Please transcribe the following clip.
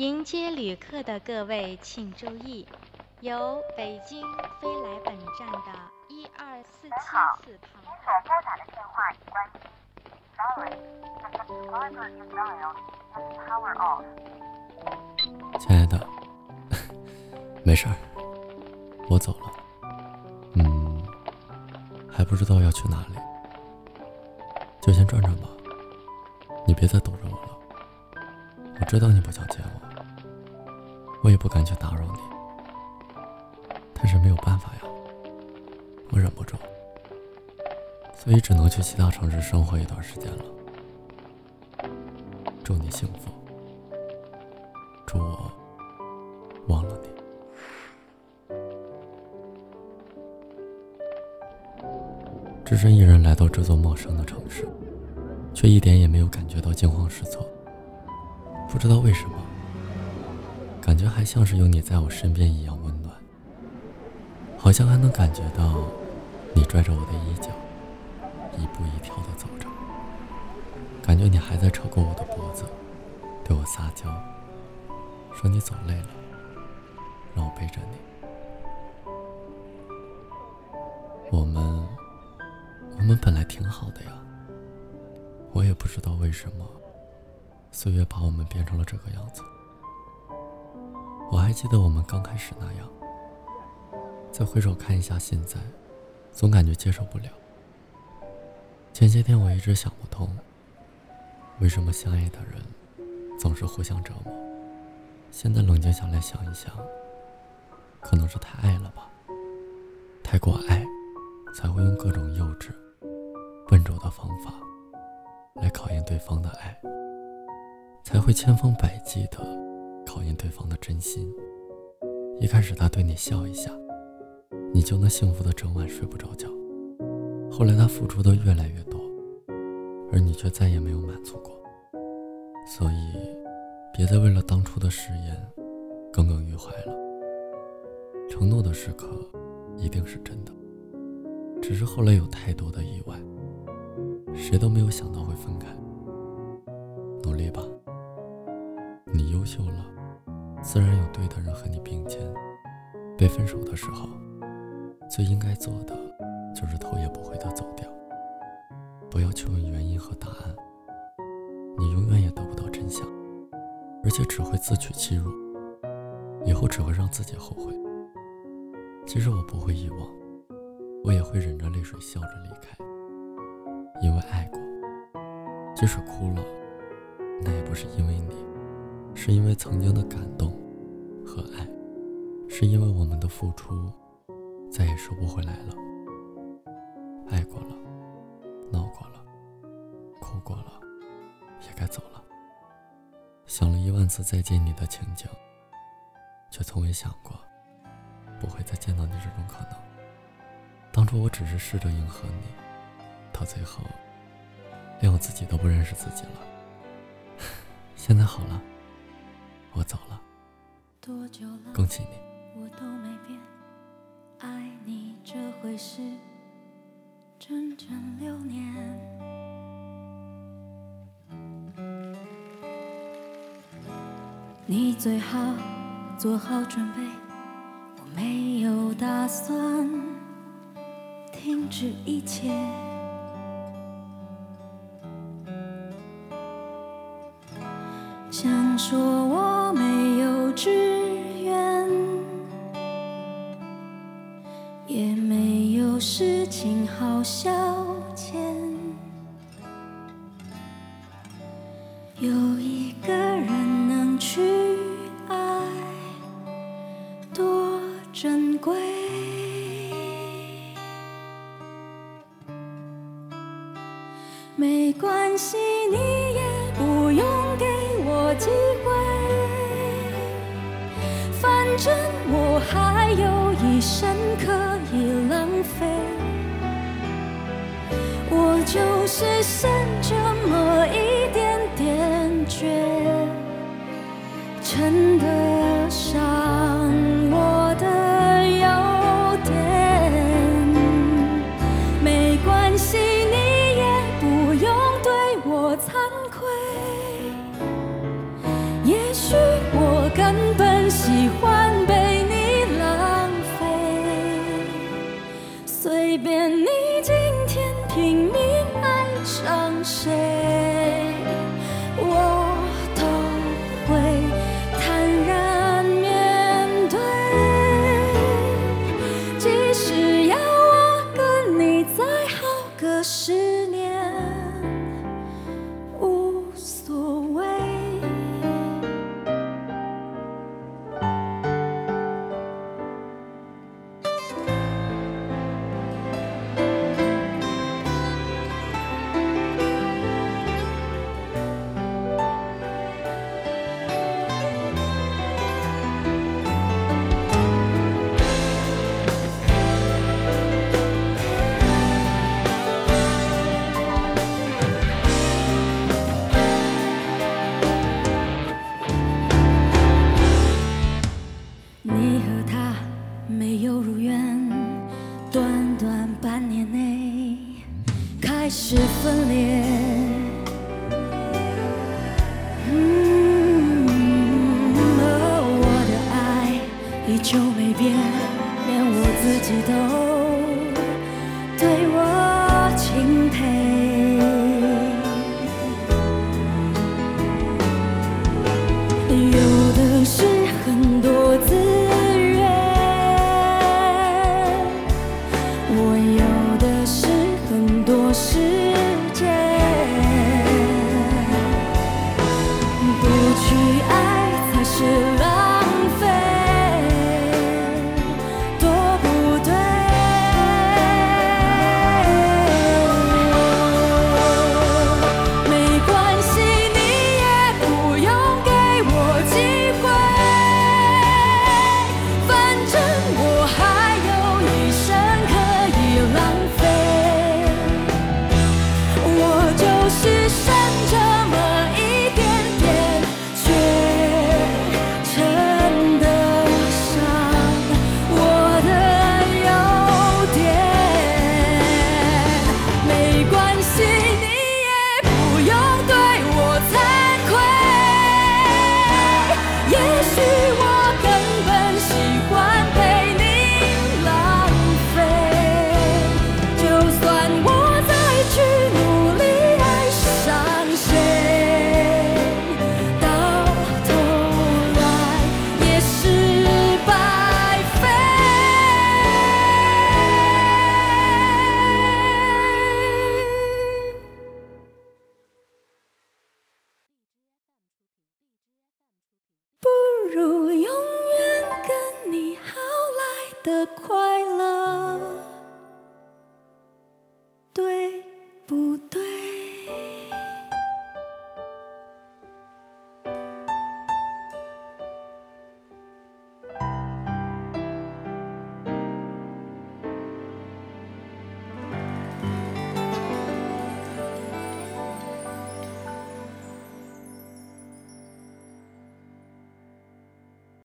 迎接旅客的各位请注意，由北京飞来本站的一二四七四您所拨打的电话已关机。Sorry, the subscriber you dialed is power off. 亲爱的，没事儿，我走了。嗯，还不知道要去哪里，就先转转吧。你别再堵着我了。我知道你不想见我。我也不敢去打扰你，但是没有办法呀，我忍不住，所以只能去其他城市生活一段时间了。祝你幸福，祝我忘了你。只身一人来到这座陌生的城市，却一点也没有感觉到惊慌失措，不知道为什么。感觉还像是有你在我身边一样温暖，好像还能感觉到你拽着我的衣角，一步一跳的走着。感觉你还在扯过我的脖子，对我撒娇，说你走累了，让我背着你。我们，我们本来挺好的呀，我也不知道为什么，岁月把我们变成了这个样子。我还记得我们刚开始那样，再回首看一下现在，总感觉接受不了。前些天我一直想不通，为什么相爱的人总是互相折磨。现在冷静下来想一想，可能是太爱了吧，太过爱，才会用各种幼稚、笨拙的方法来考验对方的爱，才会千方百计的。考验对方的真心。一开始他对你笑一下，你就能幸福的整晚睡不着觉。后来他付出的越来越多，而你却再也没有满足过。所以，别再为了当初的誓言耿耿于怀了。承诺的时刻一定是真的，只是后来有太多的意外，谁都没有想到会分开。努力吧，你优秀了。自然有对的人和你并肩。被分手的时候，最应该做的就是头也不回的走掉。不要去问原因和答案，你永远也得不到真相，而且只会自取其辱，以后只会让自己后悔。其实我不会遗忘，我也会忍着泪水笑着离开，因为爱过。即使哭了，那也不是因为你。是因为曾经的感动和爱，是因为我们的付出再也收不回来了。爱过了，闹过了，哭过了，也该走了。想了一万次再见你的情景，却从未想过不会再见到你这种可能。当初我只是试着迎合你，到最后连我自己都不认识自己了。现在好了。我走了，恭喜你。我都没变，爱你这回事，整整六年。你最好做好准备，我没有打算停止一切。想说我没有志愿，也没有事情好消遣，有一个人能去爱，多珍贵。没关系，你。机会，反正我还有一生可以浪费。我就是剩这么年内开始分裂，嗯，我的爱依旧没变，连我自己都对我钦佩。世界。不去爱才是不如永远跟你耗，来的快乐。